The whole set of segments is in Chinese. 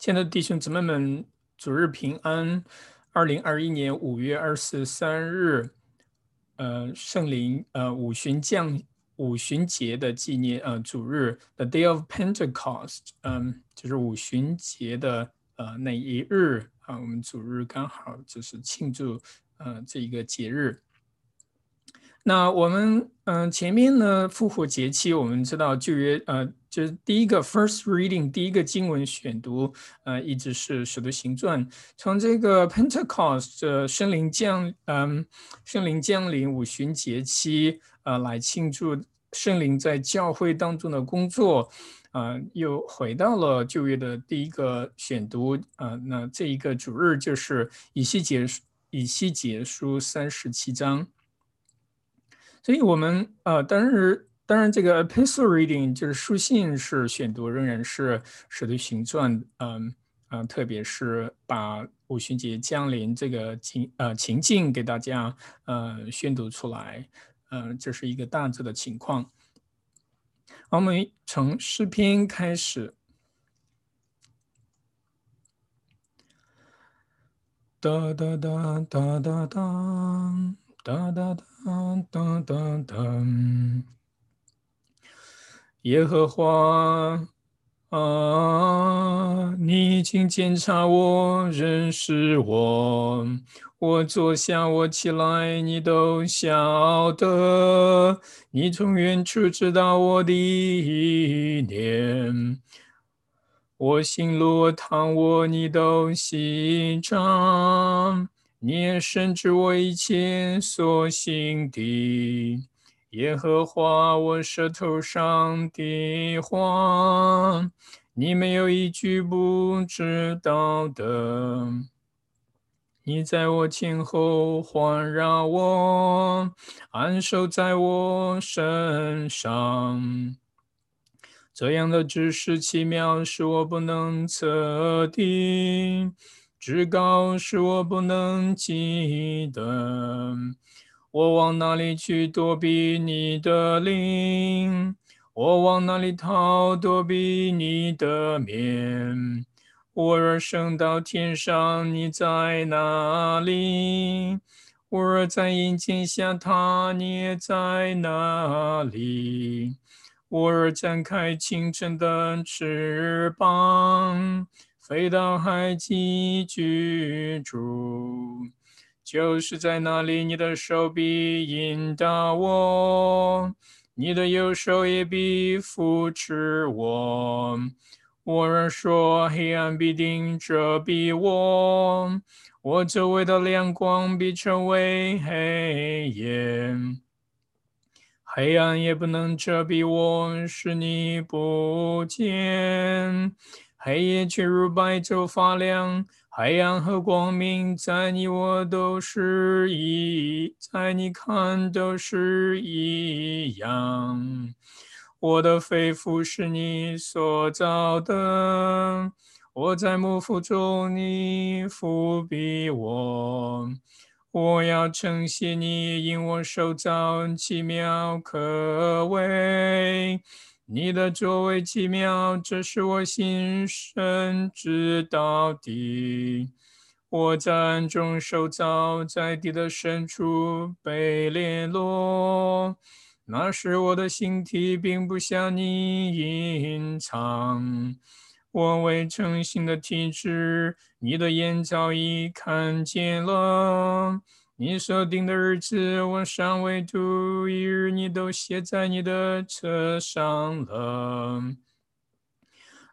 亲爱的弟兄姊妹们，主日平安！二零二一年五月二十三日，呃，圣灵呃五旬降五旬节的纪念，呃，主日，The Day of Pentecost，嗯，就是五旬节的呃那一日啊，我们主日刚好就是庆祝呃这一个节日。那我们嗯前面呢复活节期，我们知道旧约呃。就是第一个 first reading，第一个经文选读，呃，一直是使徒行传。从这个 Pentecost 的圣灵降，嗯，圣灵降临五旬节期，呃，来庆祝圣灵在教会当中的工作，啊，又回到了旧约的第一个选读，啊，那这一个主日就是以西结以西结书三十七章。所以，我们呃，当然。当然，这个 epistle reading 就是书信是选读，仍然是使徒行传，嗯嗯，特别是把五旬节降临这个情呃情境给大家呃宣读出来，嗯，这是一个大致的情况。我们从诗篇开始，哒哒哒哒哒哒哒哒哒哒哒哒。耶和华啊，你已经检查我，认识我。我坐下，我起来，你都晓得。你从远处知道我的意念。我心路，我躺卧，你都细察。你也深知我一切所行的。耶和华，我舌头上的话，你没有一句不知道的。你在我前后环绕我，安守在我身上。这样的知识奇妙，是我不能测的；至高，是我不能及的。我往哪里去躲避你的灵？我往哪里逃躲避你的面？我若升到天上，你在哪里？我若在阴间下榻，你也在哪里？我若展开清晨的翅膀，飞到海极居住。就是在那里，你的手臂引导我，你的右手也必扶持我。我若说黑暗必定遮蔽我，我周围的亮光必成为黑夜，黑暗也不能遮蔽我，使你不见，黑夜却如白昼发亮。海洋和光明，在你我都是一，在你看都是一样。我的肺腑是你所造的，我在母腹中，你抚庇我。我要称谢你，因我受造奇妙可畏。你的作为奇妙，这是我心深知道的。我在暗中受造，在地的深处被联络。那时我的形体并不向你隐藏。我未成形的体质，你的眼早已看见了。你所定的日子，我尚未度一日，你都写在你的册上了。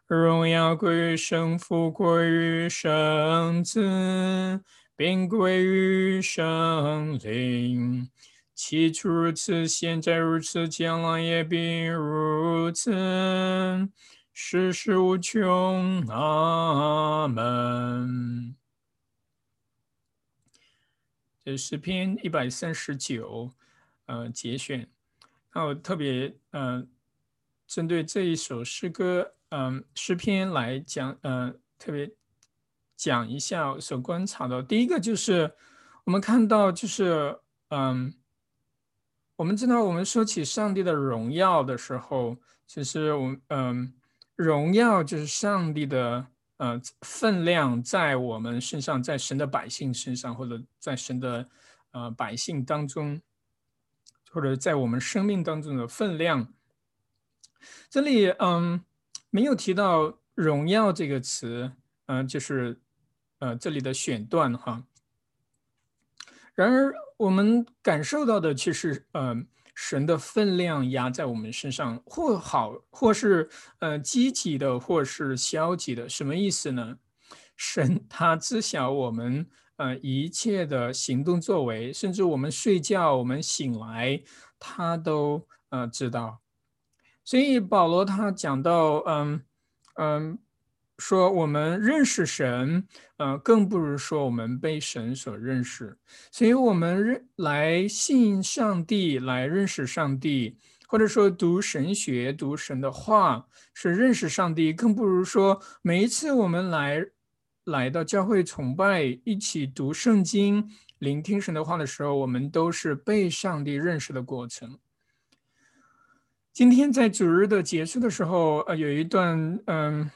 荣耀归于神父，归于圣子，并归于圣灵。起初如此，现在如此，将来也必如此，世事无穷。阿门。诗篇一百三十九，呃，节选。那我特别，呃，针对这一首诗歌，嗯，诗篇来讲，呃，特别讲一下所观察的。第一个就是，我们看到，就是，嗯，我们知道，我们说起上帝的荣耀的时候，其实我，嗯，荣耀就是上帝的，呃分量在我们身上，在神的百姓身上，或者在神的呃百姓当中，或者在我们生命当中的分量。这里嗯没有提到“荣耀”这个词，嗯，就是呃这里的选段哈。然而我们感受到的其实嗯。神的分量压在我们身上，或好，或是呃积极的，或是消极的，什么意思呢？神他知晓我们呃一切的行动作为，甚至我们睡觉，我们醒来，他都呃知道。所以保罗他讲到，嗯嗯。说我们认识神，呃，更不如说我们被神所认识。所以，我们认来信上帝，来认识上帝，或者说读神学、读神的话，是认识上帝。更不如说，每一次我们来来到教会崇拜，一起读圣经、聆听神的话的时候，我们都是被上帝认识的过程。今天在主日的结束的时候，呃，有一段，嗯。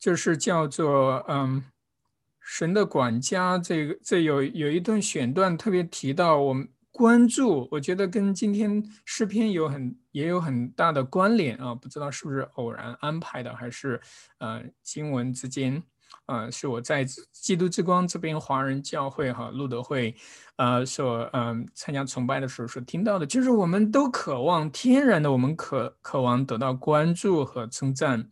就是叫做嗯，神的管家，这个这有有一段选段特别提到我们关注，我觉得跟今天诗篇有很也有很大的关联啊，不知道是不是偶然安排的，还是呃经文之间，呃是我在基督之光这边华人教会哈路德会，呃所嗯参加崇拜的时候所听到的，就是我们都渴望天然的，我们渴渴望得到关注和称赞。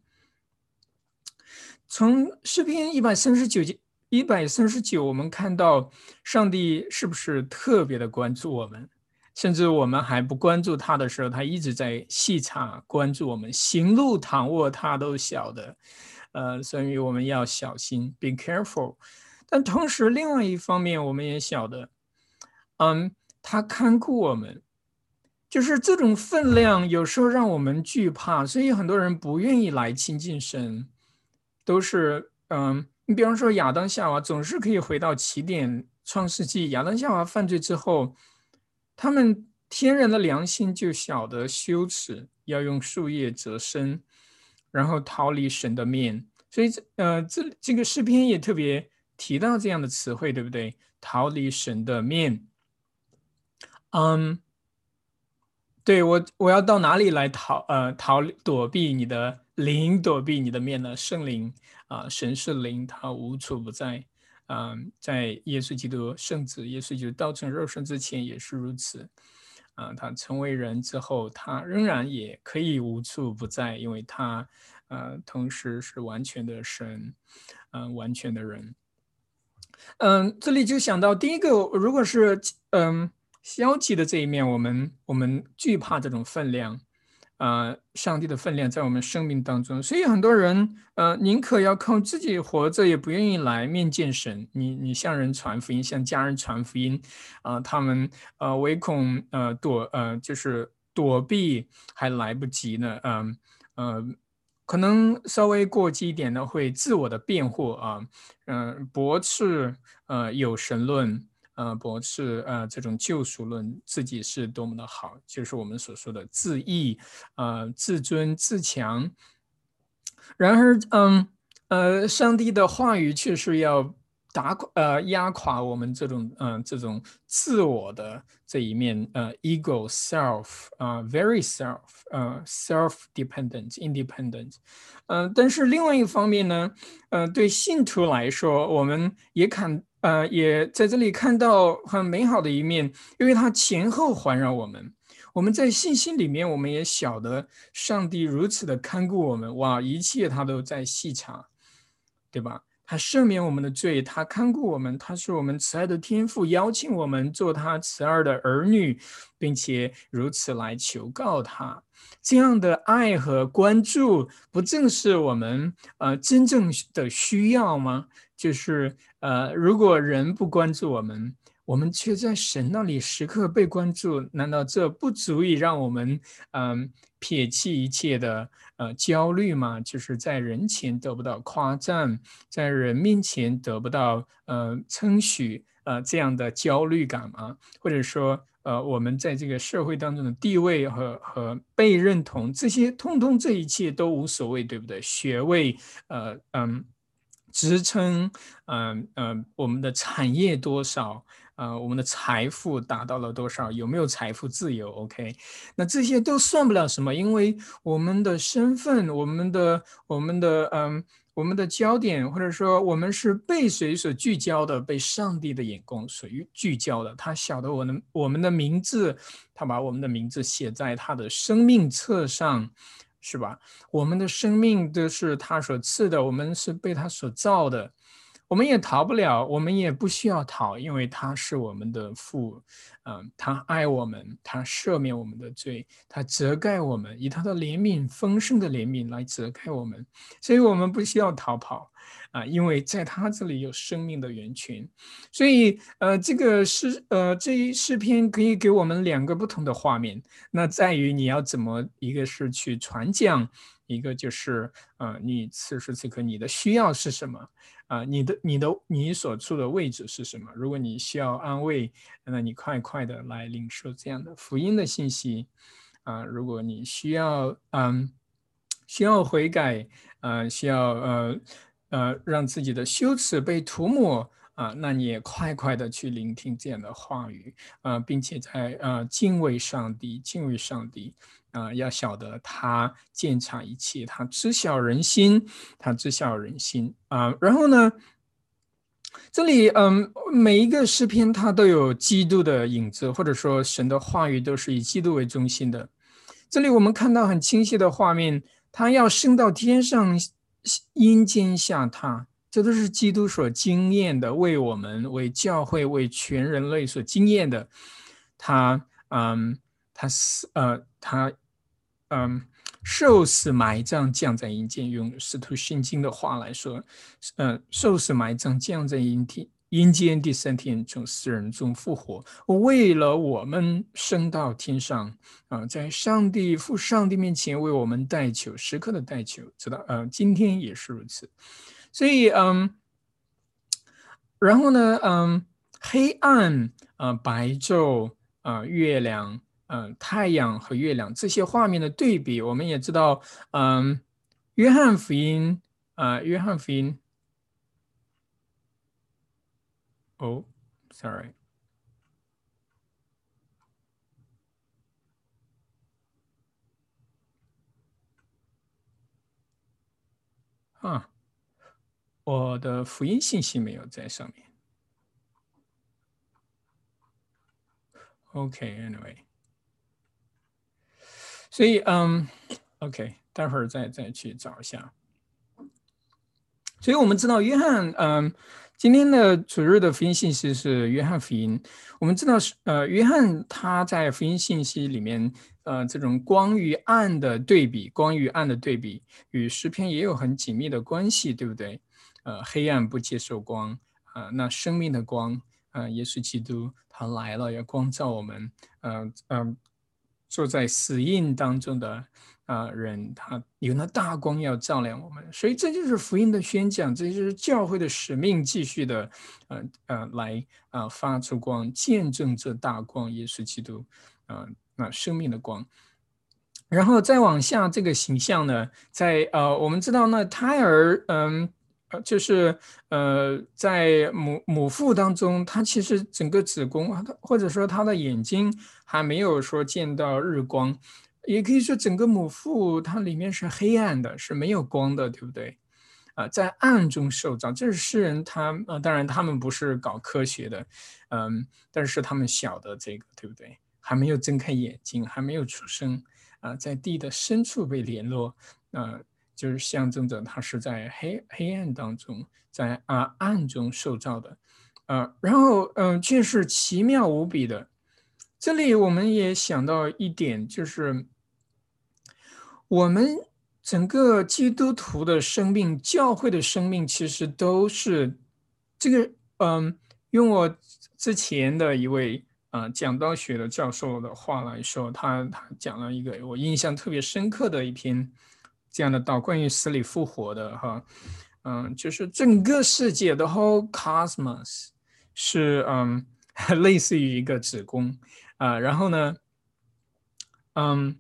从诗篇一百三十九节一百三十九，我们看到上帝是不是特别的关注我们？甚至我们还不关注他的时候，他一直在细察关注我们。行路躺卧，他都晓得。呃，所以我们要小心，be careful。但同时，另外一方面，我们也晓得，嗯，他看顾我们，就是这种分量，有时候让我们惧怕，所以很多人不愿意来亲近神。都是嗯，你比方说亚当夏娃总是可以回到起点，创世纪亚当夏娃犯罪之后，他们天然的良心就晓得羞耻，要用树叶遮身，然后逃离神的面。所以这呃这这个诗篇也特别提到这样的词汇，对不对？逃离神的面。嗯，对我我要到哪里来逃呃逃躲避你的？灵躲避你的面呢？圣灵啊，神是灵，他无处不在。嗯，在耶稣基督圣子耶稣基督道成肉身之前也是如此。啊，他成为人之后，他仍然也可以无处不在，因为他呃，同时是完全的神，嗯，完全的人。嗯，这里就想到第一个，如果是嗯消极的这一面，我们我们惧怕这种分量。呃，上帝的分量在我们生命当中，所以很多人呃，宁可要靠自己活着，也不愿意来面见神。你你向人传福音，向家人传福音，啊，他们呃唯恐呃躲呃就是躲避还来不及呢，嗯呃，可能稍微过激一点的会自我的辩护啊，嗯，驳斥呃有神论。呃，驳斥呃这种救赎论，自己是多么的好，就是我们所说的自义，呃，自尊自强。然而，嗯，呃，上帝的话语却是要打垮呃压垮我们这种嗯这种自我的这一面，呃，ego self 啊，very self 呃，self dependent independent，嗯，但是另外一方面呢，呃，对信徒来说，我们也看。呃，也在这里看到很美好的一面，因为它前后环绕我们。我们在信心里面，我们也晓得上帝如此的看顾我们，哇，一切他都在细查，对吧？他赦免我们的罪，他看顾我们，他是我们慈爱的天父，邀请我们做他慈爱的儿女，并且如此来求告他。这样的爱和关注，不正是我们呃真正的需要吗？就是呃，如果人不关注我们，我们却在神那里时刻被关注，难道这不足以让我们嗯撇弃一切的呃焦虑吗？就是在人前得不到夸赞，在人面前得不到呃称许呃这样的焦虑感吗？或者说呃我们在这个社会当中的地位和和被认同，这些通通这一切都无所谓，对不对？学位呃嗯职称嗯嗯我们的产业多少？呃，我们的财富达到了多少？有没有财富自由？OK，那这些都算不了什么，因为我们的身份、我们的、我们的嗯、我们的焦点，或者说我们是被谁所聚焦的？被上帝的眼光所聚焦的。他晓得我们我们的名字，他把我们的名字写在他的生命册上，是吧？我们的生命都是他所赐的，我们是被他所造的。我们也逃不了，我们也不需要逃，因为他是我们的父，嗯，他爱我们，他赦免我们的罪，他遮盖我们，以他的怜悯丰盛的怜悯来遮盖我们，所以我们不需要逃跑，啊，因为在他这里有生命的源泉，所以，呃，这个诗，呃，这一诗篇可以给我们两个不同的画面，那在于你要怎么，一个是去传讲，一个就是，呃，你此时此刻你的需要是什么？啊，你的、你的、你所处的位置是什么？如果你需要安慰，那你快快的来领受这样的福音的信息。啊，如果你需要，嗯，需要悔改，呃，需要呃呃让自己的羞耻被涂抹，啊，那你也快快的去聆听这样的话语，啊，并且在呃敬畏上帝，敬畏上帝。啊，要晓得他鉴察一切，他知晓人心，他知晓人心啊。然后呢，这里嗯，每一个诗篇它都有基督的影子，或者说神的话语都是以基督为中心的。这里我们看到很清晰的画面，他要升到天上，阴间下榻，这都是基督所经验的，为我们、为教会、为全人类所经验的。他嗯。他是，呃，他，嗯，受死埋葬降在阴间，用使徒信经的话来说，嗯，受死埋葬降在阴天，阴间第三天从死人中复活，为了我们升到天上，啊，在上帝父上帝面前为我们代求，时刻的代求，知道，呃，今天也是如此，所以，嗯，然后呢，嗯，黑暗，啊，白昼，啊，月亮。嗯，太阳和月亮这些画面的对比，我们也知道，嗯，约翰福音啊，约翰福音，哦，sorry，啊，我的福音信息没有在上面。OK，anyway。所以，嗯，OK，待会儿再再去找一下。所以我们知道，约翰，嗯，今天的主日的福音信息是约翰福音。我们知道是，呃，约翰他在福音信息里面，呃，这种光与暗的对比，光与暗的对比，与诗篇也有很紧密的关系，对不对？呃，黑暗不接受光，啊，那生命的光，啊，耶稣基督他来了，要光照我们，嗯嗯。坐在死印当中的啊人，他有那大光要照亮我们，所以这就是福音的宣讲，这就是教会的使命，继续的呃呃来啊发出光，见证这大光，耶稣基督啊那生命的光。然后再往下这个形象呢，在呃我们知道那胎儿嗯。呃，就是呃，在母母腹当中，他其实整个子宫，或者说他的眼睛还没有说见到日光，也可以说整个母腹它里面是黑暗的，是没有光的，对不对？啊，在暗中受造，这是诗人他呃，当然他们不是搞科学的，嗯，但是他们晓得这个，对不对？还没有睁开眼睛，还没有出生，啊，在地的深处被联络，啊。就是象征着他是在黑黑暗当中，在啊暗中受造的，啊，然后嗯，却是奇妙无比的。这里我们也想到一点，就是我们整个基督徒的生命、教会的生命，其实都是这个嗯，用我之前的一位啊讲道学的教授的话来说，他他讲了一个我印象特别深刻的一篇这样的道，关于死里复活的哈，嗯，就是整个世界的 whole cosmos 是嗯 类似于一个子宫啊，然后呢，嗯，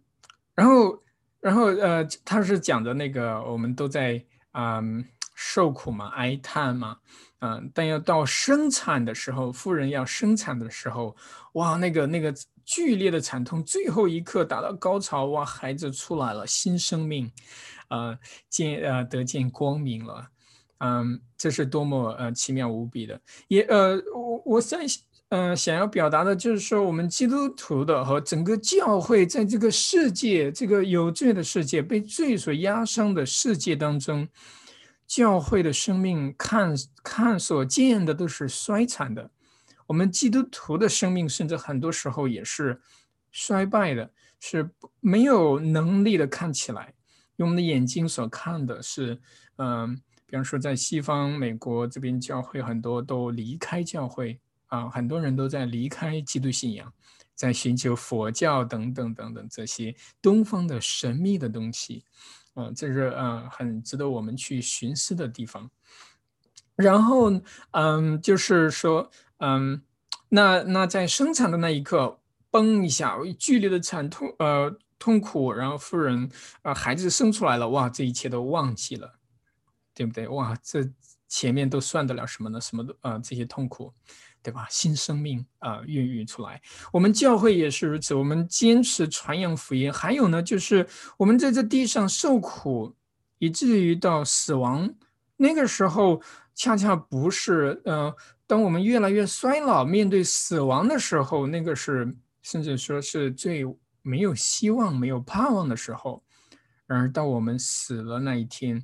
然后然后呃，他是讲的那个我们都在嗯。受苦嘛，哀叹嘛，嗯，但要到生产的时候，妇人要生产的时候，哇，那个那个剧烈的惨痛，最后一刻达到高潮，哇，孩子出来了，新生命，呃，见呃得见光明了，嗯，这是多么呃奇妙无比的，也呃，我我在嗯想要表达的就是说，我们基督徒的和整个教会在这个世界，这个有罪的世界，被罪所压伤的世界当中。教会的生命看看所见的都是衰残的，我们基督徒的生命甚至很多时候也是衰败的，是没有能力的。看起来，用我们的眼睛所看的是，嗯，比方说在西方美国这边，教会很多都离开教会啊，很多人都在离开基督信仰，在寻求佛教等等等等这些东方的神秘的东西。嗯，这是嗯很值得我们去寻思的地方。然后嗯，就是说嗯，那那在生产的那一刻，嘣一下，剧烈的惨痛呃痛苦，然后妇人啊孩子生出来了，哇，这一切都忘记了，对不对？哇，这前面都算得了什么呢？什么都啊这些痛苦。对吧？新生命啊，孕育出来。我们教会也是如此，我们坚持传扬福音。还有呢，就是我们在这地上受苦，以至于到死亡，那个时候恰恰不是呃，当我们越来越衰老，面对死亡的时候，那个是甚至说是最没有希望、没有盼望的时候。然而到我们死了那一天，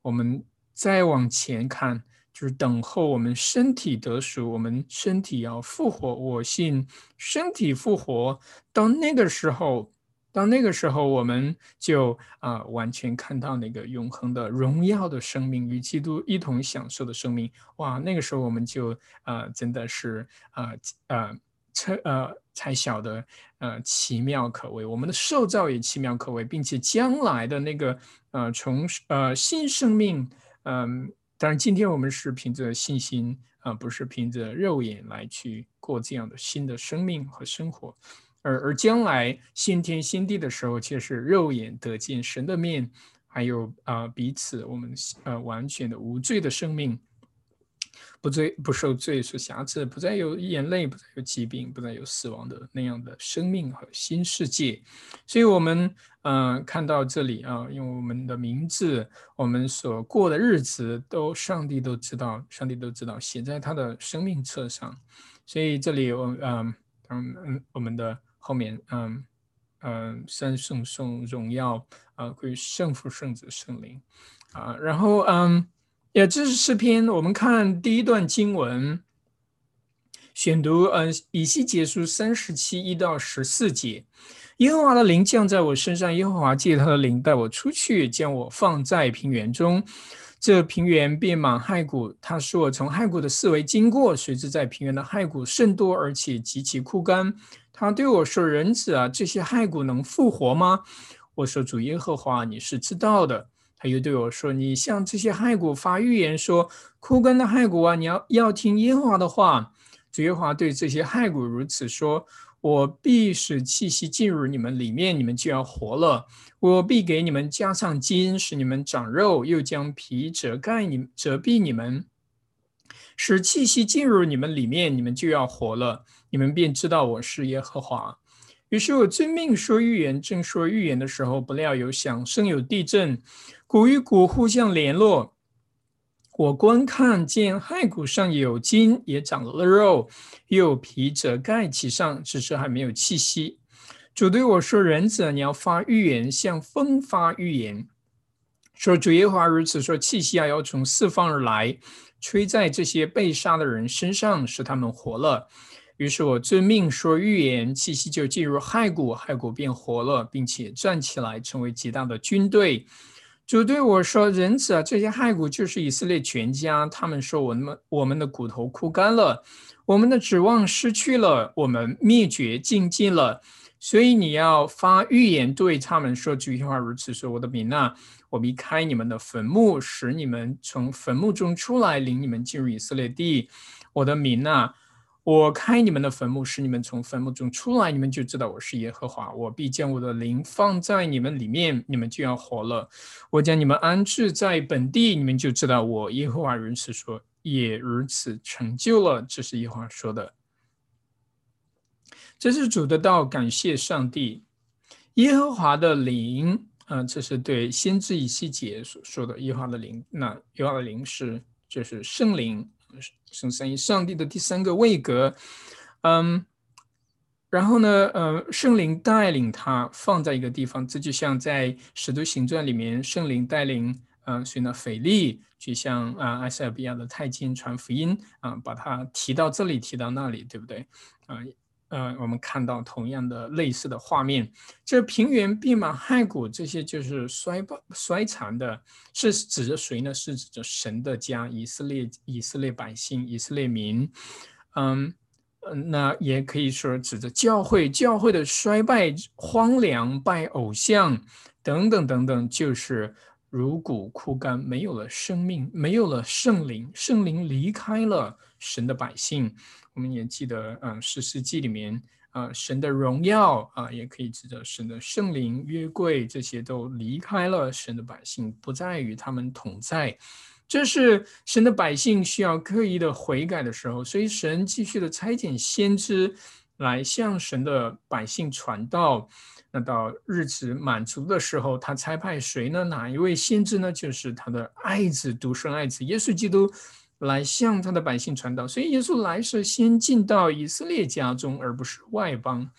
我们再往前看。就是等候我们身体得赎，我们身体要复活。我信身体复活，到那个时候，到那个时候，我们就啊完全看到那个永恒的荣耀的生命，与基督一同享受的生命。哇，那个时候我们就啊真的是啊啊才呃才晓得呃奇妙可畏，我们的受造也奇妙可畏，并且将来的那个呃从呃新生命嗯。当然，今天我们是凭着信心啊，不是凭着肉眼来去过这样的新的生命和生活，而而将来新天新地的时候，却是肉眼得见神的面，还有啊彼此我们呃完全的无罪的生命。不罪不受罪所瑕疵，不再有眼泪，不再有疾病，不再有死亡的那样的生命和新世界。所以，我们嗯看到这里啊，用我们的名字，我们所过的日子，都上帝都知道，上帝都知道，写在他的生命册上。所以，这里我嗯嗯嗯，我们的后面嗯嗯，三圣颂荣耀啊，归圣父、圣子、圣灵啊，然后嗯。也这是诗篇，我们看第一段经文，选读，嗯，以西结书三十七一到十四节，耶和华的灵降在我身上，耶和华借他的灵带我出去，将我放在平原中，这平原遍满骸骨。他说我从骸骨的四围经过，谁知在平原的骸骨甚多，而且极其枯干。他对我说：“人子啊，这些骸骨能复活吗？”我说：“主耶和华，你是知道的。”他又对我说：“你向这些骸骨发预言，说枯干的骸骨啊，你要要听耶和华的话。主耶和华对这些骸骨如此说：我必使气息进入你们里面，你们就要活了。我必给你们加上筋，使你们长肉，又将皮遮盖你遮蔽你们，使气息进入你们里面，你们就要活了。你们便知道我是耶和华。”于是我遵命说预言，正说预言的时候，不料有响声，有地震，骨与骨互相联络。我观看见骸骨上有筋，也长了肉，又皮褶盖其上，只是还没有气息。主对我说：“人子，你要发预言，向风发预言，说主耶和华如此说：气息啊，要从四方而来，吹在这些被杀的人身上，使他们活了。”于是我遵命说预言，气息就进入骸骨，骸骨变活了，并且站起来，成为极大的军队。主对我说：“仁子啊，这些骸骨就是以色列全家。他们说我们我们的骨头枯干了，我们的指望失去了，我们灭绝尽尽了。所以你要发预言对他们说这句话，如此说：我的民啊，我离开你们的坟墓，使你们从坟墓中出来，领你们进入以色列地。我的民啊。”我开你们的坟墓，使你们从坟墓中出来，你们就知道我是耶和华。我必将我的灵放在你们里面，你们就要活了。我将你们安置在本地，你们就知道我耶和华如此说，也如此成就了。这是耶和华说的。这是主的道，感谢上帝，耶和华的灵啊，这是对先知以西结所说的耶和华的灵。那耶和华的灵是，就是圣灵。圣三一上帝的第三个位格，嗯，然后呢，呃，圣灵带领他放在一个地方，这就像在使徒行传里面，圣灵带领，嗯，所以呢，腓力去向啊埃塞俄比亚的太监传福音，啊，把他提到这里，提到那里，对不对？啊。呃，呃我们看到同样的类似的画面，这平原毕马骸骨这些就是衰败衰残的，是指着谁呢？是指着神的家，以色列以色列百姓，以色列民。嗯嗯，那也可以说指着教会，教会的衰败、荒凉、拜偶像等等等等，就是如骨枯干，没有了生命，没有了圣灵，圣灵离开了神的百姓。我们也记得，嗯，《史诗记》里面，啊，神的荣耀啊，也可以指的神的圣灵、约柜，这些都离开了神的百姓，不再与他们同在。这是神的百姓需要刻意的悔改的时候，所以神继续的差遣先知来向神的百姓传道。那到日子满足的时候，他差派谁呢？哪一位先知呢？就是他的爱子，独生爱子耶稣基督。来向他的百姓传道，所以耶稣来是先进到以色列家中，而不是外邦。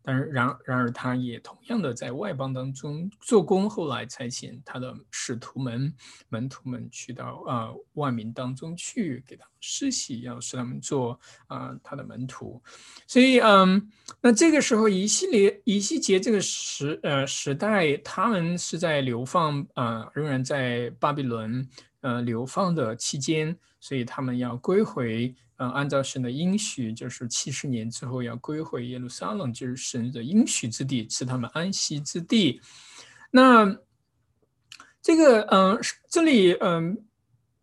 但是，然然而，他也同样的在外邦当中做工，后来差遣他的使徒们、门徒们去到啊万民当中去，给他们施洗，要使他们做啊他的门徒。所以，嗯，那这个时候，以西列、以西结这个时呃时代，他们是在流放啊，仍然在巴比伦。呃，流放的期间，所以他们要归回。呃，按照神的应许，就是七十年之后要归回耶路撒冷，就是神的应许之地，是他们安息之地。那这个，嗯，这里，嗯，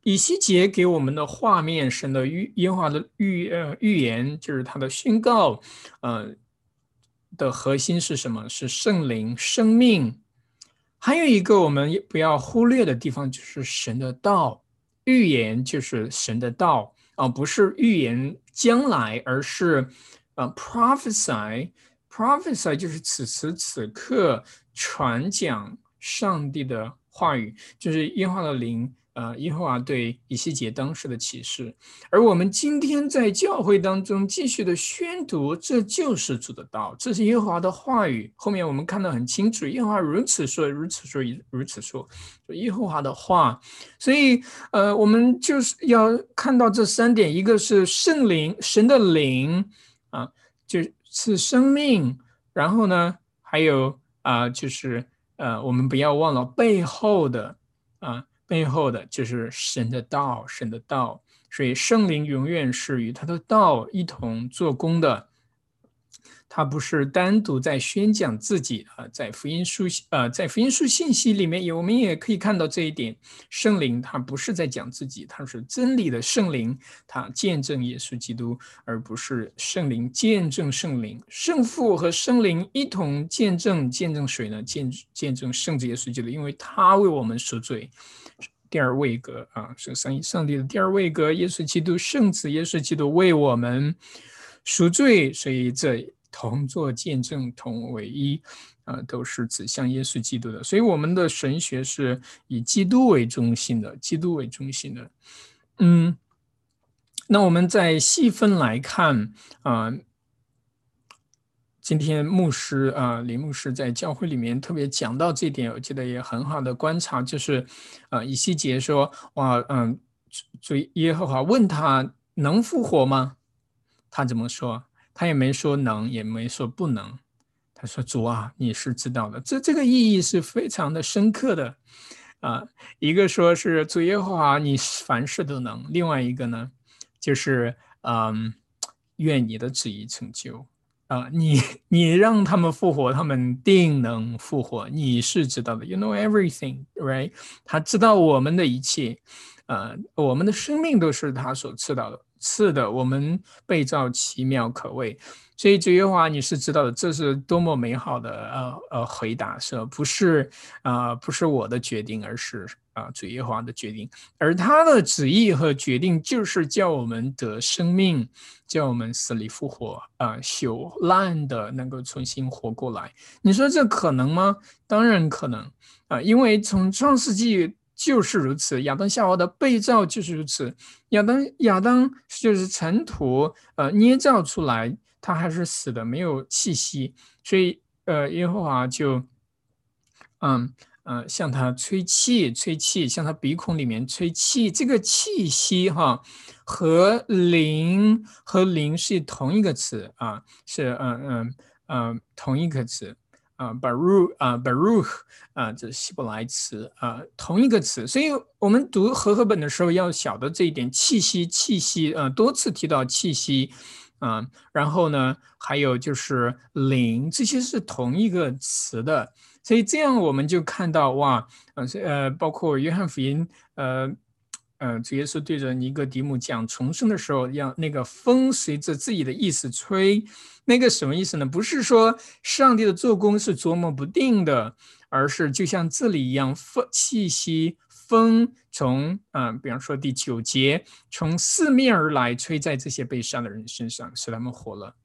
以西结给我们的画面，神的预耶和华的预呃预言，就是他的宣告，呃，的核心是什么？是圣灵、生命。还有一个我们不要忽略的地方，就是神的道，预言就是神的道啊，不是预言将来，而是呃，prophesy，prophesy 就是此时此刻传讲上帝的话语，就是耶和华的灵。呃，耶和华对以西结当时的启示，而我们今天在教会当中继续的宣读，这就是主的道，这是耶和华的话语。后面我们看到很清楚，耶和华如此说，如此说，如此说，耶和华的话。所以，呃，我们就是要看到这三点：一个是圣灵，神的灵啊，就是生命；然后呢，还有啊，就是呃，我们不要忘了背后的啊。背后的就是神的道，神的道，所以圣灵永远是与他的道一同做工的。他不是单独在宣讲自己啊，在福音书呃，在福音书信息里面，我们也可以看到这一点。圣灵他不是在讲自己，他是真理的圣灵，他见证耶稣基督，而不是圣灵见证圣灵。圣父和圣灵一同见证，见证谁呢？见见证圣子耶稣基督，因为他为我们赎罪。第二位格啊，是上上帝的第二位格，耶稣基督圣子，耶稣基督为我们赎罪，所以这。同作见证，同为一，啊，都是指向耶稣基督的。所以我们的神学是以基督为中心的，基督为中心的。嗯，那我们再细分来看啊，今天牧师啊，林牧师在教会里面特别讲到这点，我记得也很好的观察，就是啊，以西结说，哇，嗯，所以耶和华问他能复活吗？他怎么说？他也没说能，也没说不能，他说：“主啊，你是知道的。”这这个意义是非常的深刻的啊。一个说是主耶和华，你凡事都能；另外一个呢，就是嗯，愿你的旨意成就。啊，你你让他们复活，他们定能复活。你是知道的，You know everything, right？他知道我们的一切，呃，我们的生命都是他所赐到的，赐的。我们被造奇妙可畏，所以这句话你是知道的，这是多么美好的呃呃回答，是不是啊？不是我的决定，而是。啊，主耶和华的决定，而他的旨意和决定就是叫我们得生命，叫我们死里复活，啊，朽烂的能够重新活过来。你说这可能吗？当然可能啊，因为从创世纪就是如此，亚当夏娃的被造就是如此。亚当亚当就是尘土，呃，捏造出来，他还是死的，没有气息，所以呃，耶和华就，嗯。呃，向他吹气，吹气，向他鼻孔里面吹气。这个气息哈，和灵和灵是同一个词啊，是嗯嗯嗯同一个词啊，baru 啊，baruch 啊，这是希伯来词啊，同一个词。所以我们读和合本的时候要晓得这一点，气息，气息，呃，多次提到气息啊。然后呢，还有就是灵，这些是同一个词的。所以这样我们就看到哇，呃呃，包括约翰福音，呃呃，主耶稣对着尼哥底母讲重生的时候，让那个风随着自己的意思吹，那个什么意思呢？不是说上帝的做工是琢磨不定的，而是就像这里一样，风气息，风从啊，比方说第九节，从四面而来，吹在这些被杀的人身上，使他们活了。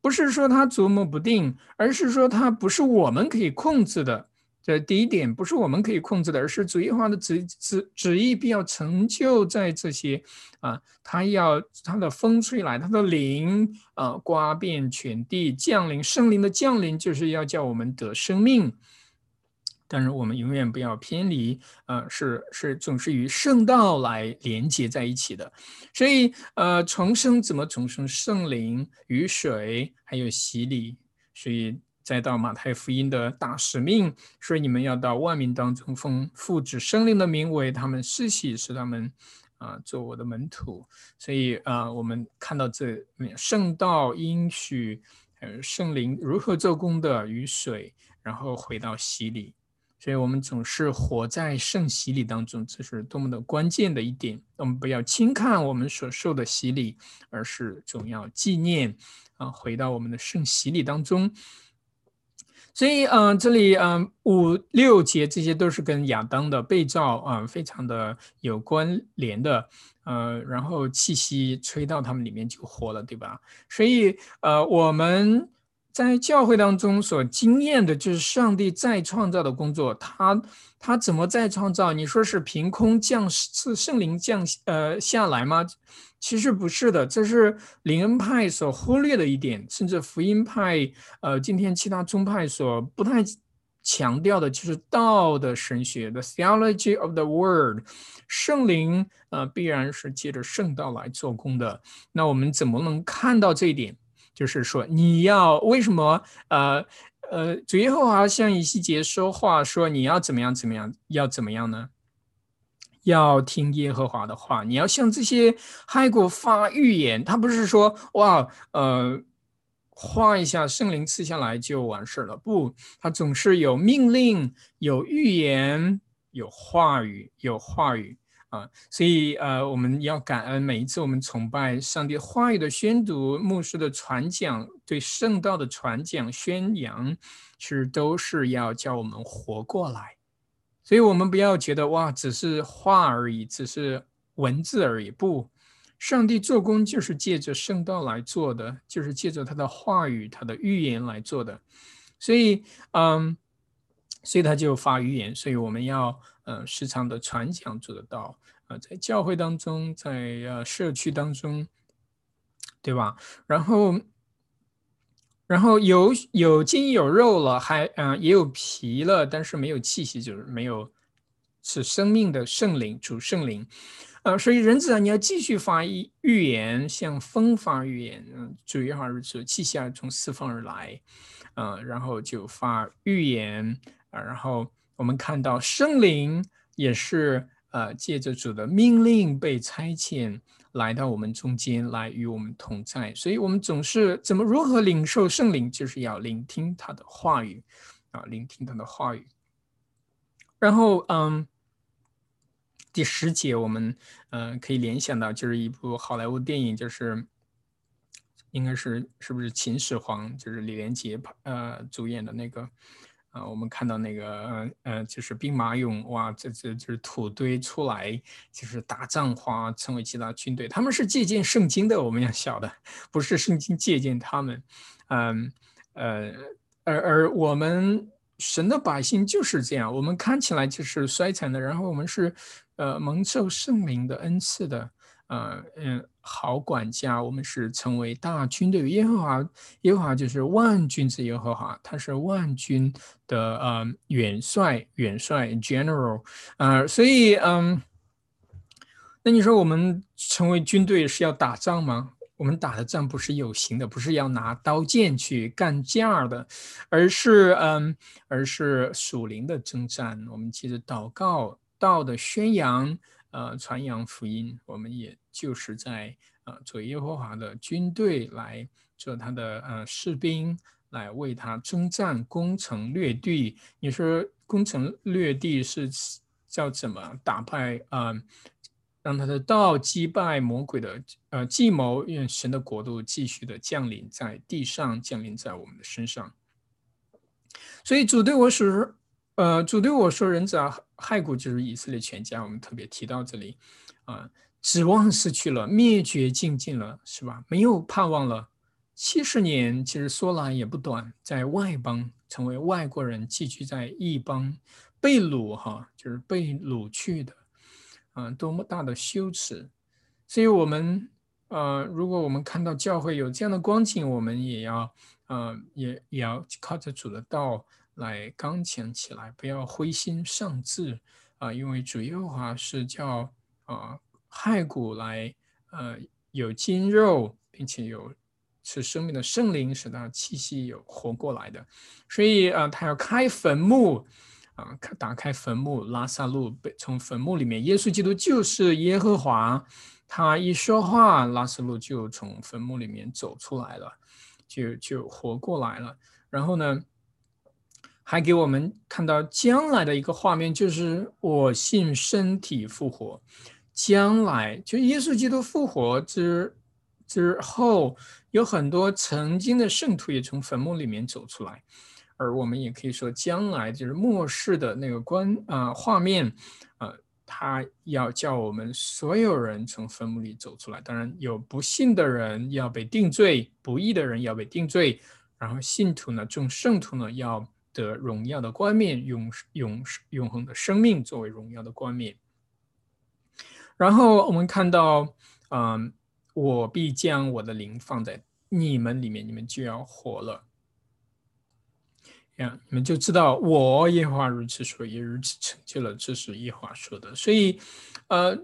不是说他琢磨不定，而是说他不是我们可以控制的。这第一点不是我们可以控制的，而是主义化的旨旨旨意必要成就在这些啊，他要他的风吹来，他的灵啊，刮遍全地，降临圣灵的降临，就是要叫我们得生命。但是我们永远不要偏离，呃，是是总是与圣道来连接在一起的，所以呃，重生怎么重生？圣灵、雨水还有洗礼，所以再到马太福音的大使命，说你们要到万民当中奉父子圣灵的名为他们施洗，使他们啊做我的门徒。所以啊，我们看到这圣道应许，呃，圣灵如何做工的雨水，然后回到洗礼。所以我们总是活在圣洗礼当中，这是多么的关键的一点。我们不要轻看我们所受的洗礼，而是总要纪念啊，回到我们的圣洗礼当中。所以，嗯，这里，嗯，五六节这些都是跟亚当的被造啊，非常的有关联的。呃，然后气息吹到他们里面就活了，对吧？所以，呃，我们。在教会当中所经验的就是上帝再创造的工作，他他怎么再创造？你说是凭空降是圣灵降呃下来吗？其实不是的，这是灵恩派所忽略的一点，甚至福音派呃今天其他宗派所不太强调的，就是道的神学，the theology of the word，圣灵呃必然是借着圣道来做工的。那我们怎么能看到这一点？就是说，你要为什么？呃呃，主耶和华向以西结说话，说你要怎么样怎么样，要怎么样呢？要听耶和华的话，你要向这些害国发预言。他不是说哇，呃，画一下圣灵赐下来就完事了。不，他总是有命令、有预言、有话语、有话语。啊，所以呃，我们要感恩每一次我们崇拜上帝话语的宣读、牧师的传讲、对圣道的传讲、宣扬，其实都是要叫我们活过来。所以，我们不要觉得哇，只是话而已，只是文字而已。不，上帝做工就是借着圣道来做的，就是借着他的话语、他的预言来做的。所以，嗯，所以他就发预言。所以我们要。呃，时常的传讲做得到，呃，在教会当中，在呃社区当中，对吧？然后，然后有有筋有肉了，还嗯也有皮了，但是没有气息，就是没有是生命的圣灵主圣灵，呃，所以人子啊，你要继续发预预言，像风发预言，嗯，主耶和华如此，气息啊从四方而来。呃，然后就发预言啊，然后我们看到圣灵也是呃借着主的命令被差遣来到我们中间来与我们同在，所以我们总是怎么如何领受圣灵，就是要聆听他的话语啊，聆听他的话语，然后嗯。第十节，我们嗯可以联想到，就是一部好莱坞电影，就是应该是是不是秦始皇，就是李连杰呃主演的那个啊，我们看到那个呃呃就是兵马俑，哇，这这就是土堆出来，就是打仗花成为其他军队，他们是借鉴圣经的，我们要晓得，不是圣经借鉴他们，嗯呃而而我们神的百姓就是这样，我们看起来就是衰残的，然后我们是。呃，蒙受圣灵的恩赐的，呃，嗯，好管家，我们是成为大军队耶和华，耶和华就是万军之耶和华，他是万军的呃元帅，元帅 general，呃，所以嗯，那你说我们成为军队是要打仗吗？我们打的仗不是有形的，不是要拿刀剑去干架的，而是嗯，而是属灵的征战。我们其实祷告。道的宣扬，呃，传扬福音，我们也就是在呃做耶和华的军队来做他的呃士兵，来为他征战，攻城略地。你说攻城略地是叫怎么打败啊？让他的道击败魔鬼的呃计谋，愿神的国度继续的降临在地上，降临在我们的身上。所以主对我是。呃，主对我说：“人子啊，害谷就是以色列全家。我们特别提到这里，啊，指望失去了，灭绝尽尽了，是吧？没有盼望了。七十年其实说来也不短，在外邦成为外国人，寄居在异邦，被掳哈，就是被掳去的，啊，多么大的羞耻！所以，我们呃，如果我们看到教会有这样的光景，我们也要，呃，也也要靠着主的道。”来刚强起来，不要灰心丧志啊！因为主耶和华是叫啊骸骨来呃有筋肉，并且有是生命的圣灵，使他气息有活过来的。所以啊，他要开坟墓啊，开打开坟墓，拉萨路被从坟墓里面，耶稣基督就是耶和华，他一说话，拉萨路就从坟墓里面走出来了，就就活过来了。然后呢？还给我们看到将来的一个画面，就是我信身体复活。将来就耶稣基督复活之之后，有很多曾经的圣徒也从坟墓里面走出来，而我们也可以说，将来就是末世的那个观啊画面，呃，他要叫我们所有人从坟墓里走出来。当然，有不信的人要被定罪，不义的人要被定罪，然后信徒呢，众圣徒呢要。的荣耀的冠冕，永永永恒的生命作为荣耀的冠冕。然后我们看到，嗯，我必将我的灵放在你们里面，你们就要活了。呀，你们就知道我耶和华如此说，也如此成就了。这是耶和华说的。所以，呃，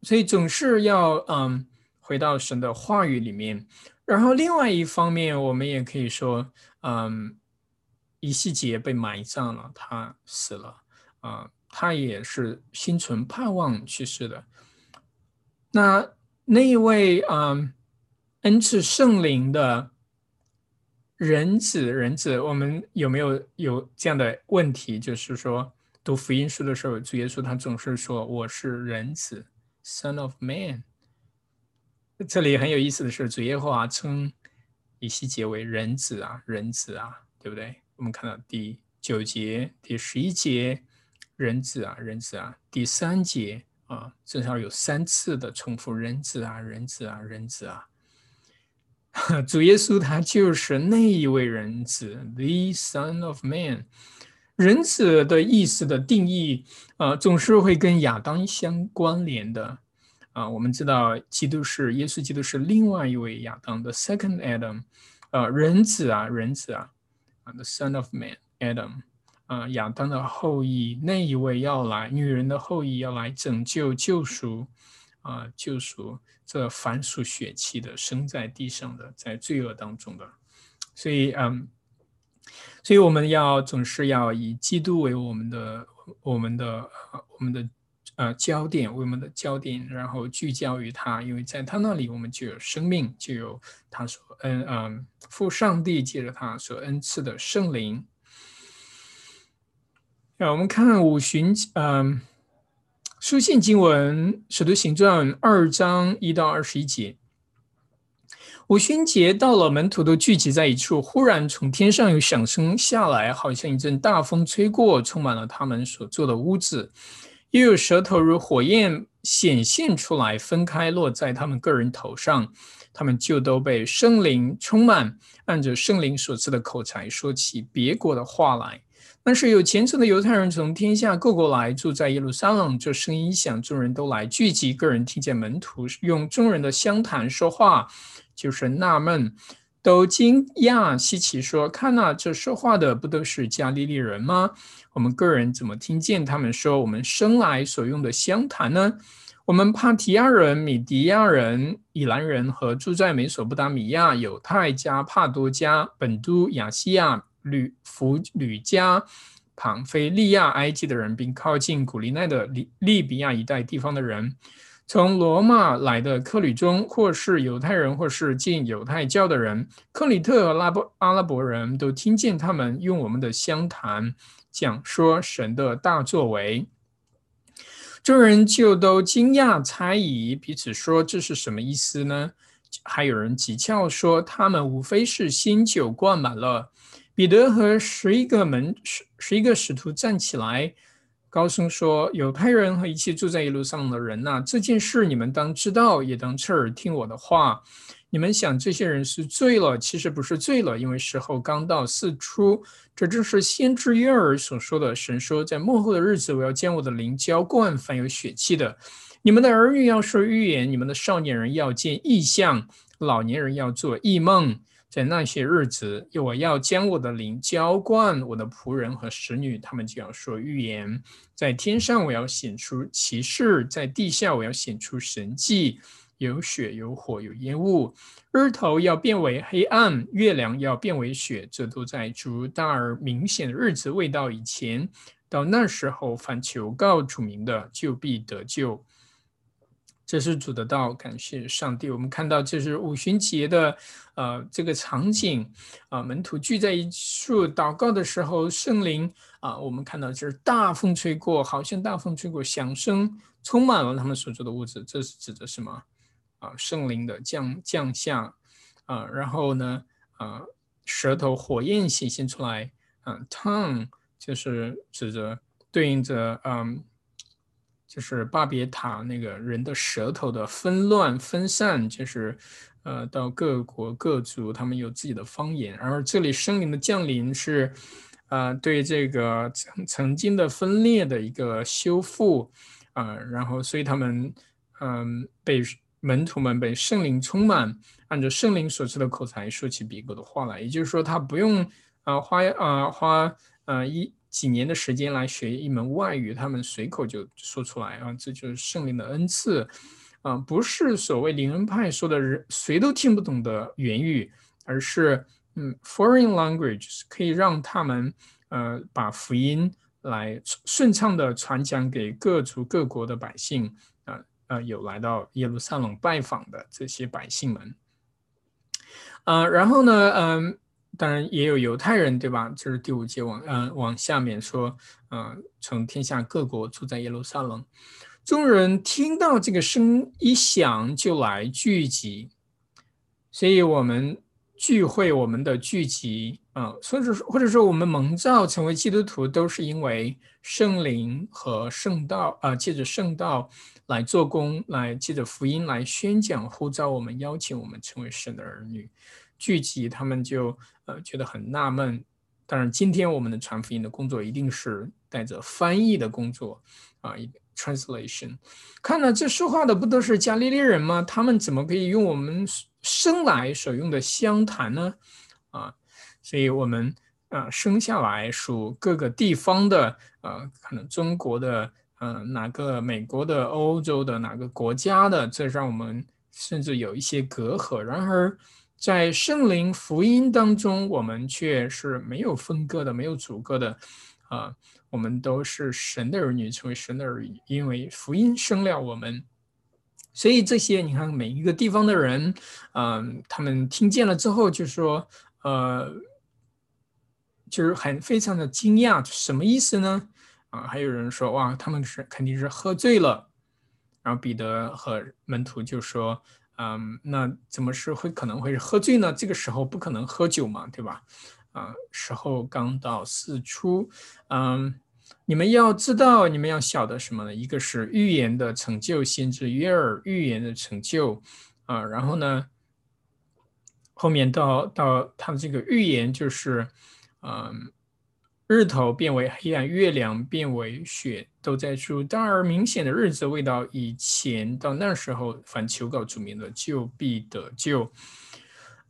所以总是要嗯回到神的话语里面。然后另外一方面，我们也可以说，嗯。以西结被埋葬了，他死了，啊，他也是心存盼望去世的。那那一位啊，恩赐圣灵的人子，人子，我们有没有有这样的问题？就是说，读福音书的时候，主耶稣他总是说我是人子，Son of Man。这里很有意思的是，主耶和华称以西结为人子啊，人子啊，对不对？我们看到第九节、第十一节，人子啊，人子啊，第三节啊，至少有三次的重复，人子啊，人子啊，人子啊。主耶稣他就是那一位人子，the Son of Man。人子的意思的定义啊，总是会跟亚当相关联的啊。我们知道，基督是耶稣，基督是另外一位亚当的 second Adam。呃，人子啊，人子啊。The son of man, Adam，啊，亚当的后裔那一位要来，女人的后裔要来拯救、救赎，啊，救赎这凡属血气的、生在地上的、在罪恶当中的。所以嗯，所以我们要总是要以基督为我们的我们的我们的呃焦点，为我们的焦点，然后聚焦于他，因为在他那里我们就有生命，就有他所恩嗯父上帝借着他所恩赐的圣灵。那我们看五旬嗯。书信经文《使徒行传》二章一到二十一节。五旬节到了，门徒都聚集在一处。忽然从天上有响声下来，好像一阵大风吹过，充满了他们所坐的屋子。又有舌头如火焰显现出来，分开落在他们个人头上。他们就都被圣灵充满，按着圣灵所赐的口才，说起别国的话来。但是有虔诚的犹太人从天下各国来住在耶路撒冷，这声音响，众人都来聚集。个人听见门徒用众人的相谈说话，就是纳闷，都惊讶稀奇，说：“看呐，这说话的不都是加利利人吗？我们个人怎么听见他们说我们生来所用的相谈呢？我们帕提亚人、米迪亚人、以兰人和住在美索不达米亚、犹太加帕多加、本都、亚西亚。”吕弗吕加、庞菲利亚、埃及的人，并靠近古利奈的利利比亚一带地方的人，从罗马来的客旅中，或是犹太人，或是进犹太教的人，克里特和拉伯阿拉伯人都听见他们用我们的相谈讲说神的大作为，众人就都惊讶猜疑，彼此说这是什么意思呢？还有人讥诮说他们无非是新酒灌满了。彼得和十一个门十十一个使徒站起来，高声说：“犹太人和一切住在一路上的人呐，这件事你们当知道，也当侧耳听我的话。你们想这些人是醉了，其实不是醉了，因为时候刚到四出。这正是先知约尔所说的。神说，在幕后的日子，我要将我的灵浇灌凡有血气的。你们的儿女要说预言，你们的少年人要见异象，老年人要做异梦。”在那些日子，我要将我的灵浇灌我的仆人和使女，他们就要说预言。在天上，我要显出奇事；在地下，我要显出神迹。有血，有火，有烟雾。日头要变为黑暗，月亮要变为血。这都在主大而明显的日子未到以前。到那时候，凡求告主名的，就必得救。这是主的道，感谢上帝。我们看到这是五旬节的，呃，这个场景啊，门徒聚在一处祷告的时候，圣灵啊，我们看到就是大风吹过，好像大风吹过，响声充满了他们所住的屋子。这是指的什么？啊，圣灵的降降下啊，然后呢，啊，舌头火焰显现出来，啊，tongue 就是指着对应着，嗯。就是巴别塔那个人的舌头的纷乱分散，就是呃，到各国各族，他们有自己的方言。而这里圣灵的降临是，呃，对这个曾曾经的分裂的一个修复啊。然后，所以他们嗯，被门徒们被圣灵充满，按照圣灵所赐的口才说起别国的话来。也就是说，他不用啊花啊花呃一。几年的时间来学一门外语，他们随口就说出来啊，这就是圣灵的恩赐，啊，不是所谓灵恩派说的人谁都听不懂的原语，而是嗯，foreign languages 可以让他们呃把福音来顺畅的传讲给各族各国的百姓啊呃，有来到耶路撒冷拜访的这些百姓们，啊，然后呢，嗯。当然也有犹太人，对吧？就是第五节往嗯往下面说，嗯，从天下各国住在耶路撒冷，众人听到这个声一响就来聚集，所以我们聚会，我们的聚集，啊，甚至说或者说我们蒙召成为基督徒，都是因为圣灵和圣道啊，借着圣道来做工，来借着福音来宣讲，呼召我们，邀请我们成为神的儿女。聚集，他们就呃觉得很纳闷。当然，今天我们的传福音的工作一定是带着翻译的工作啊，translation。看了这说话的不都是加利利人吗？他们怎么可以用我们生来所用的相谈呢？啊，所以我们啊生下来属各个地方的，呃，可能中国的，呃，哪个美国的，欧洲的哪个国家的，这让我们甚至有一些隔阂。然而。在圣灵福音当中，我们却是没有分割的，没有阻隔的，啊，我们都是神的儿女，成为神的儿女，因为福音生了我们。所以这些，你看每一个地方的人，嗯，他们听见了之后，就说，呃，就是很非常的惊讶，什么意思呢？啊，还有人说，哇，他们是肯定是喝醉了。然后彼得和门徒就说，嗯，那怎么是会可能会喝醉呢？这个时候不可能喝酒嘛，对吧？啊，时候刚到四初，嗯。你们要知道，你们要晓得什么呢？一个是预言的成就，先知约尔预言的成就，啊，然后呢，后面到到他的这个预言就是，嗯，日头变为黑暗，月亮变为雪，都在说大而明显的日子未到以前，到那时候，凡求告主名的，就必得救。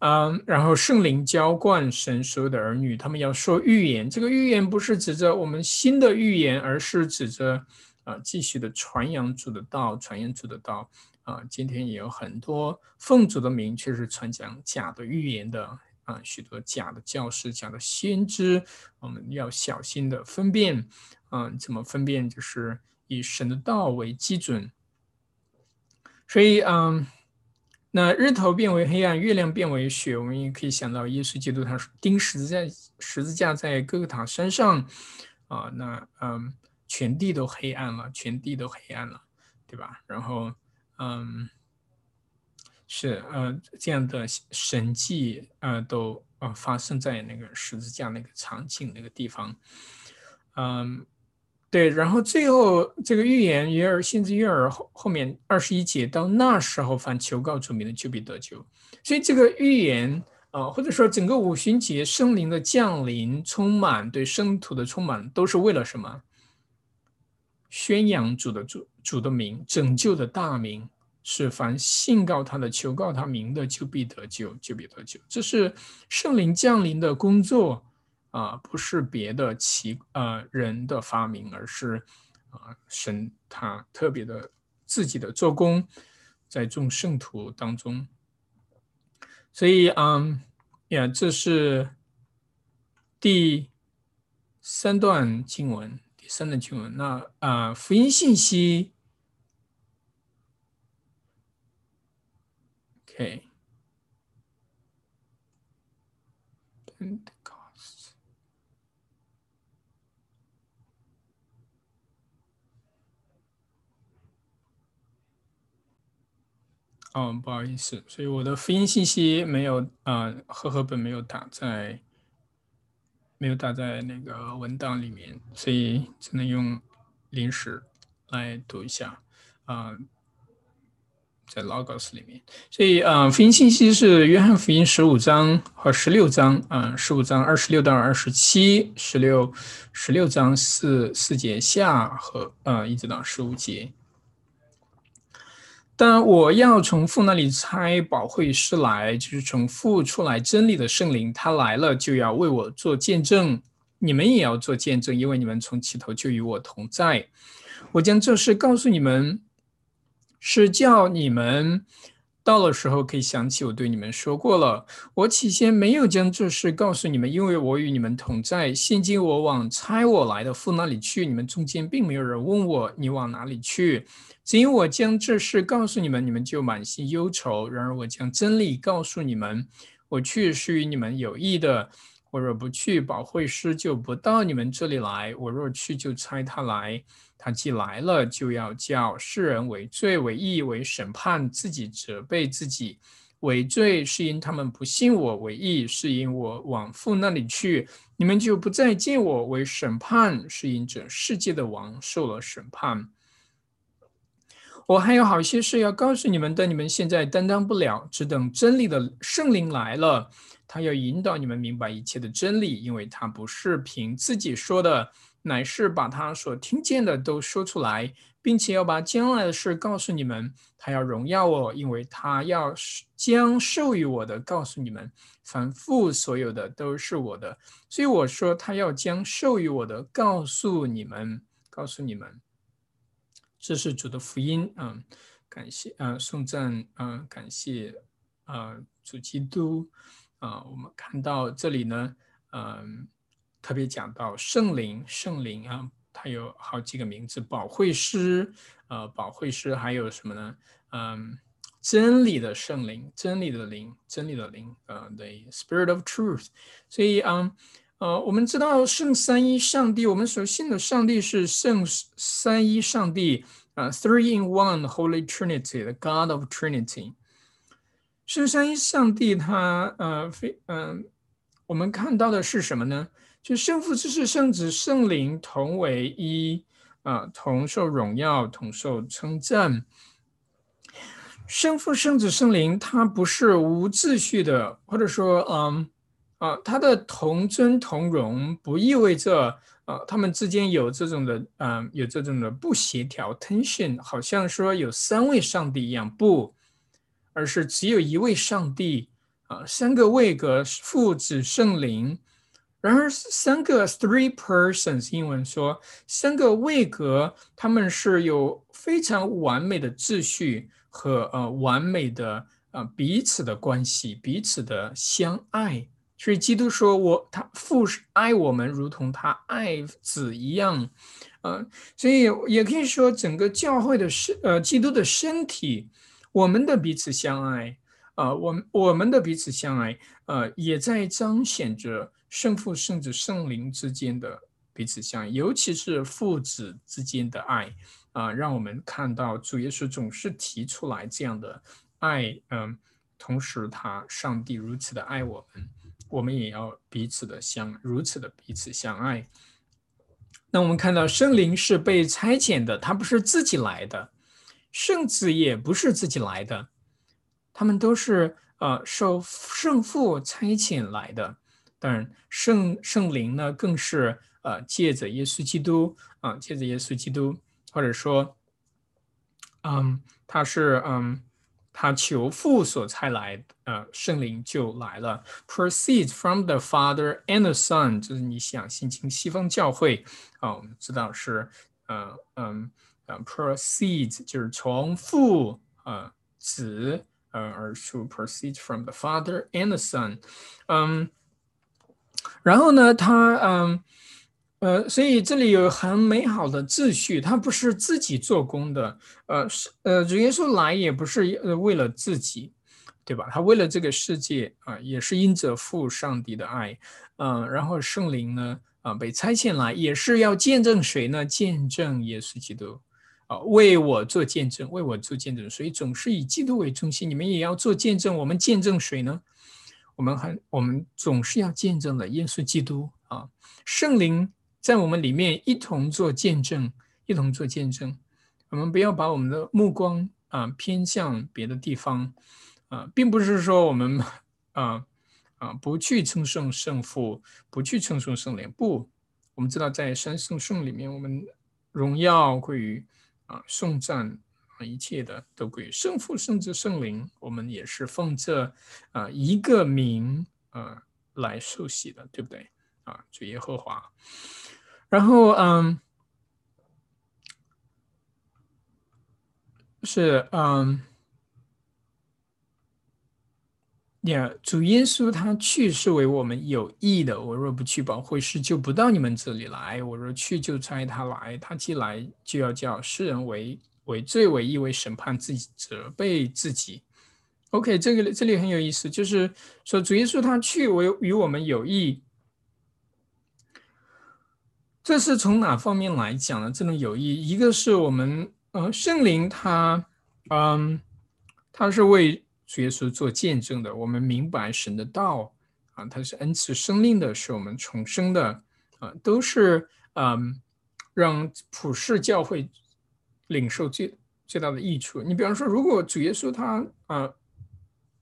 嗯，然后圣灵浇灌神所有的儿女，他们要说预言。这个预言不是指着我们新的预言，而是指着啊，继续的传扬主的道，传扬主的道。啊，今天也有很多奉主的名，却是传讲假的预言的啊，许多假的教师、假的先知，我们要小心的分辨。嗯，怎么分辨？就是以神的道为基准。所以，嗯。那日头变为黑暗，月亮变为雪，我们也可以想到耶稣基督他钉十字架，十字架在哥哥塔山上，啊，那嗯，全地都黑暗了，全地都黑暗了，对吧？然后嗯，是呃这样的神迹呃都呃发生在那个十字架那个场景那个地方，嗯。对，然后最后这个预言约尔先知约尔后后面二十一节，到那时候凡求告主名的就必得救。所以这个预言啊，或者说整个五旬节圣灵的降临，充满对圣徒的充满，都是为了什么？宣扬主的主主的名，拯救的大名，是凡信告他的、求告他名的，就必得救，就必得救。这是圣灵降临的工作。啊，不是别的奇呃人的发明，而是啊神他特别的自己的做工，在众圣徒当中。所以嗯呀，这是第三段经文，第三段经文。那啊福音信息，OK。哦，不好意思，所以我的福音信息没有啊，和合本没有打在，没有打在那个文档里面，所以只能用临时来读一下啊，在 Logos 里面。所以啊，福音信息是约翰福音十五章和十六章啊，十五章二十六到二十七，十六十六章四四节下和啊，一直到十五节。但我要从父那里猜宝会师来，就是从父出来真理的圣灵，他来了就要为我做见证，你们也要做见证，因为你们从起头就与我同在。我将这事告诉你们，是叫你们。到了时候可以想起我对你们说过了。我起先没有将这事告诉你们，因为我与你们同在。现今我往差我来的父那里去，你们中间并没有人问我你往哪里去。只因我将这事告诉你们，你们就满心忧愁。然而我将真理告诉你们，我去是与你们有益的。我若不去，保惠师就不到你们这里来；我若去，就差他来。他既来了，就要叫世人为罪、为义、为审判，自己责备自己。为罪是因他们不信我；为义是因我往父那里去，你们就不再见我；为审判是因这世界的王受了审判。我还有好些事要告诉你们，但你们现在担当不了，只等真理的圣灵来了，他要引导你们明白一切的真理，因为他不是凭自己说的。乃是把他所听见的都说出来，并且要把将来的事告诉你们。他要荣耀我，因为他要将授予我的告诉你们。凡父所有的都是我的，所以我说他要将授予我的告诉你们，告诉你们。这是主的福音。嗯，感谢，嗯，颂赞，嗯，感谢，呃，主基督啊。我们看到这里呢，嗯，特别讲到圣灵，圣灵啊，它有好几个名字，保惠师，呃，保惠师还有什么呢？嗯，真理的圣灵，真理的灵，真理的灵，呃，the Spirit of Truth。所以嗯。呃，我们知道圣三一上帝，我们所信的上帝是圣三一上帝啊，Three in One Holy Trinity，the God of Trinity。圣三一上帝他呃非嗯，我们看到的是什么呢？就圣父、之是圣子、圣灵同为一啊，同受荣耀，同受称赞。圣父、圣子、圣灵，它不是无秩序的，或者说嗯。啊，他的同尊同荣不意味着，呃，他们之间有这种的，嗯，有这种的不协调 tension，好像说有三位上帝一样，不，而是只有一位上帝，啊，三个位格父子圣灵，然而三个 three persons，英文说三个位格，他们是有非常完美的秩序和呃完美的呃彼此的关系，彼此的相爱。所以基督说：“我他父是爱我们，如同他爱子一样。”呃，所以也可以说，整个教会的身呃，基督的身体，我们的彼此相爱，啊，我我们的彼此相爱，呃，也在彰显着圣父、圣子、圣灵之间的彼此相，尤其是父子之间的爱啊，让我们看到主耶稣总是提出来这样的爱，嗯，同时他上帝如此的爱我们。我们也要彼此的相如此的彼此相爱。那我们看到圣灵是被差遣的，他不是自己来的；圣子也不是自己来的，他们都是呃受圣父差遣来的。当然，圣圣灵呢，更是呃借着耶稣基督啊，借着耶稣基督，或者说，嗯，他是嗯。他求父所差来，呃，圣灵就来了。Proceeds from the Father and the Son，就是你想信经西方教会啊，我们知道是，呃，嗯，呃，proceeds 就是从父，呃，子，呃而出。Proceeds from the Father and the Son，嗯，然后呢，他，嗯。呃，所以这里有很美好的秩序，他不是自己做工的，呃，是呃，主耶稣来也不是呃为了自己，对吧？他为了这个世界啊，也是因着父上帝的爱，嗯，然后圣灵呢，啊，被差遣来也是要见证谁呢？见证耶稣基督，啊，为我做见证，为我做见证，所以总是以基督为中心。你们也要做见证，我们见证谁呢？我们很，我们总是要见证的耶稣基督啊，圣灵。在我们里面一同做见证，一同做见证。我们不要把我们的目光啊偏向别的地方啊，并不是说我们啊啊不去称颂圣父，不去称颂圣灵。不，我们知道在三圣圣里面，我们荣耀归于啊颂赞啊一切的都归于圣父、圣子、圣灵。我们也是奉这啊一个名啊来受洗的，对不对？啊，主耶和华。然后，嗯，是，嗯，呀，主耶稣他去是为我们有益的。我若不去，保惠师就不到你们这里来；我若去，就差他来。他既来，就要叫世人为为罪、为义、为审判自己、责备自己。OK，这个这里很有意思，就是说主耶稣他去为与我们有益。这是从哪方面来讲呢？这种友谊，一个是我们呃圣灵他，嗯，他是为主耶稣做见证的。我们明白神的道啊，他是恩赐生命的，是我们重生的啊，都是嗯，让普世教会领受最最大的益处。你比方说，如果主耶稣他啊，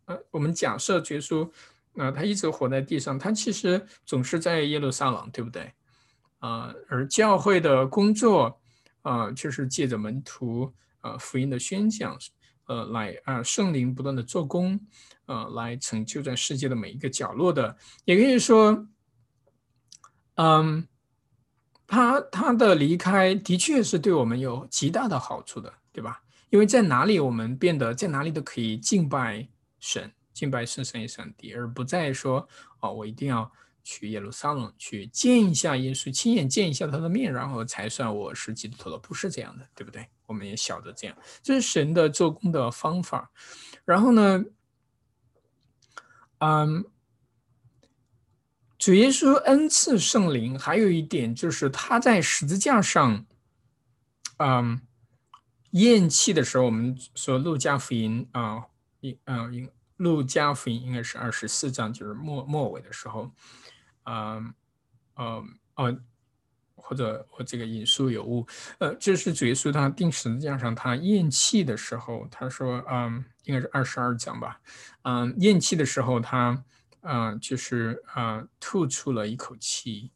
呃，我们假设主耶稣啊，他一直活在地上，他其实总是在耶路撒冷，对不对？啊，而教会的工作，啊，就是借着门徒，啊，福音的宣讲，呃，来啊，圣灵不断的做工，呃，来成就在世界的每一个角落的，也可以说，嗯，他他的离开的确是对我们有极大的好处的，对吧？因为在哪里我们变得在哪里都可以敬拜神，敬拜圣神与上帝，而不再说哦，我一定要去耶路撒冷去见一下耶稣，亲眼见一下他的面，然后才算我是基督徒了。不是这样的，对不对？我们也晓得这样，这是神的做工的方法。然后呢，嗯。主耶稣恩赐圣灵，还有一点就是他在十字架上，嗯，咽气的时候，我们说路加福音啊，一啊，路加福音应该是二十四章，就是末末尾的时候，嗯，嗯，哦，或者我这个引述有误，呃，这是主耶稣他钉十字架上他咽气的时候，他说，嗯，应该是二十二章吧，嗯，咽气的时候他。啊，就是啊，吐出了一口气，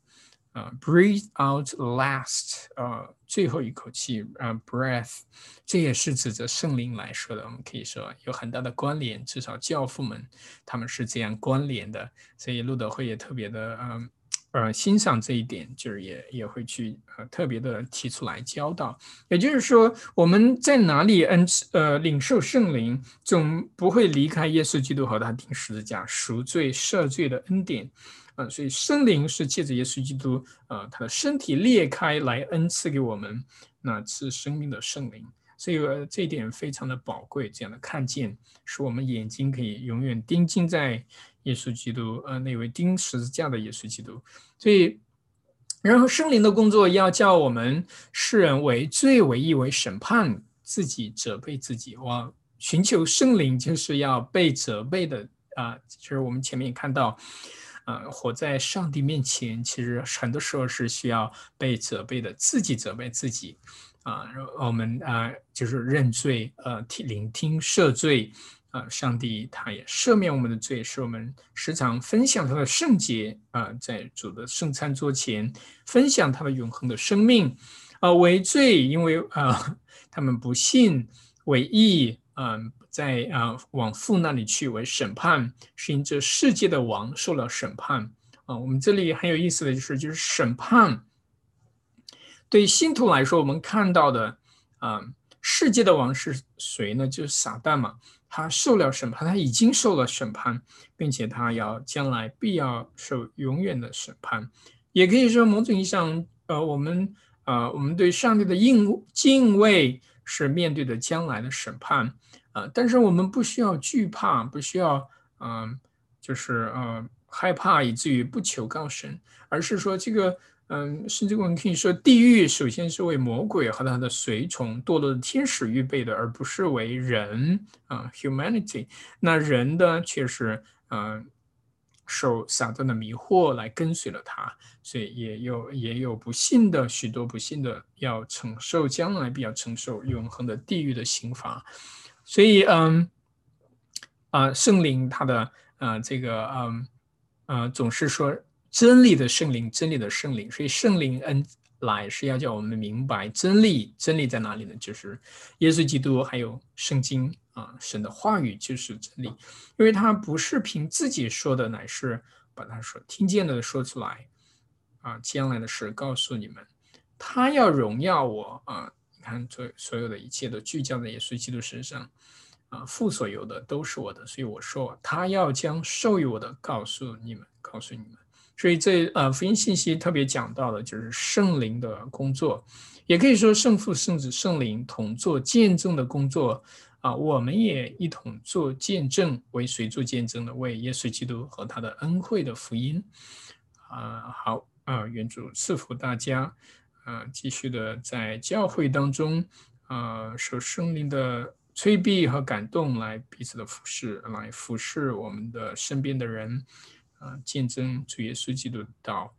啊，breathe out last，呃，最后一口气，啊，breath，这也是指着圣灵来说的。我们可以说有很大的关联，至少教父们他们是这样关联的，所以路德会也特别的，嗯。呃，欣赏这一点，就是也也会去呃特别的提出来教导。也就是说，我们在哪里恩赐呃领受圣灵，总不会离开耶稣基督和他钉十字架赎罪赦罪的恩典。啊，所以圣灵是借着耶稣基督啊他的身体裂开来恩赐给我们，那是生命的圣灵。所以呃这一点非常的宝贵，这样的看见，使我们眼睛可以永远盯近在。耶稣基督，呃，那位钉十字架的耶稣基督，所以，然后圣灵的工作要叫我们世人为罪为义为审判自己，责备自己。哇，寻求圣灵就是要被责备的啊！就是我们前面也看到，呃，活在上帝面前，其实很多时候是需要被责备的，自己责备自己啊。我们啊，就是认罪，呃，听聆听赦罪。啊，上帝他也赦免我们的罪，使我们时常分享他的圣洁啊，在主的圣餐桌前分享他的永恒的生命啊，为罪，因为啊，他们不信为义啊，在啊往父那里去为审判，是因这世界的王受了审判啊。我们这里很有意思的就是，就是审判对信徒来说，我们看到的啊，世界的王是谁呢？就是撒旦嘛。他受了审判，他已经受了审判，并且他要将来必要受永远的审判。也可以说，某种意义上，呃，我们呃，我们对上帝的敬敬畏是面对的将来的审判啊。但是我们不需要惧怕，不需要嗯，就是呃害怕以至于不求告神，而是说这个。嗯，甚至我们可以说，地狱首先是为魔鬼和他的随从堕落的天使预备的，而不是为人啊，humanity。那人的却是嗯，受撒旦的迷惑来跟随了他，所以也有也有不幸的许多不幸的要承受将来必要承受永恒的地狱的刑罚。所以嗯，啊，圣灵他的啊这个嗯啊总是说。真理的圣灵，真理的圣灵，所以圣灵恩来是要叫我们明白真理。真理在哪里呢？就是耶稣基督，还有圣经啊，神的话语就是真理。因为他不是凭自己说的，乃是把他说听见的说出来啊，将来的事告诉你们。他要荣耀我啊！你看，所所有的一切都聚焦在耶稣基督身上啊，父所有的都是我的，所以我说他要将授予我的告诉你们，告诉你们。所以这呃福音信息特别讲到的就是圣灵的工作，也可以说圣父、圣子、圣灵同做见证的工作啊，我们也一同做见证，为谁做见证的？为耶稣基督和他的恩惠的福音啊。好啊，愿主赐福大家啊，继续的在教会当中啊，受圣灵的催逼和感动，来彼此的服侍，来服侍我们的身边的人。啊，见证主耶稣基督的道。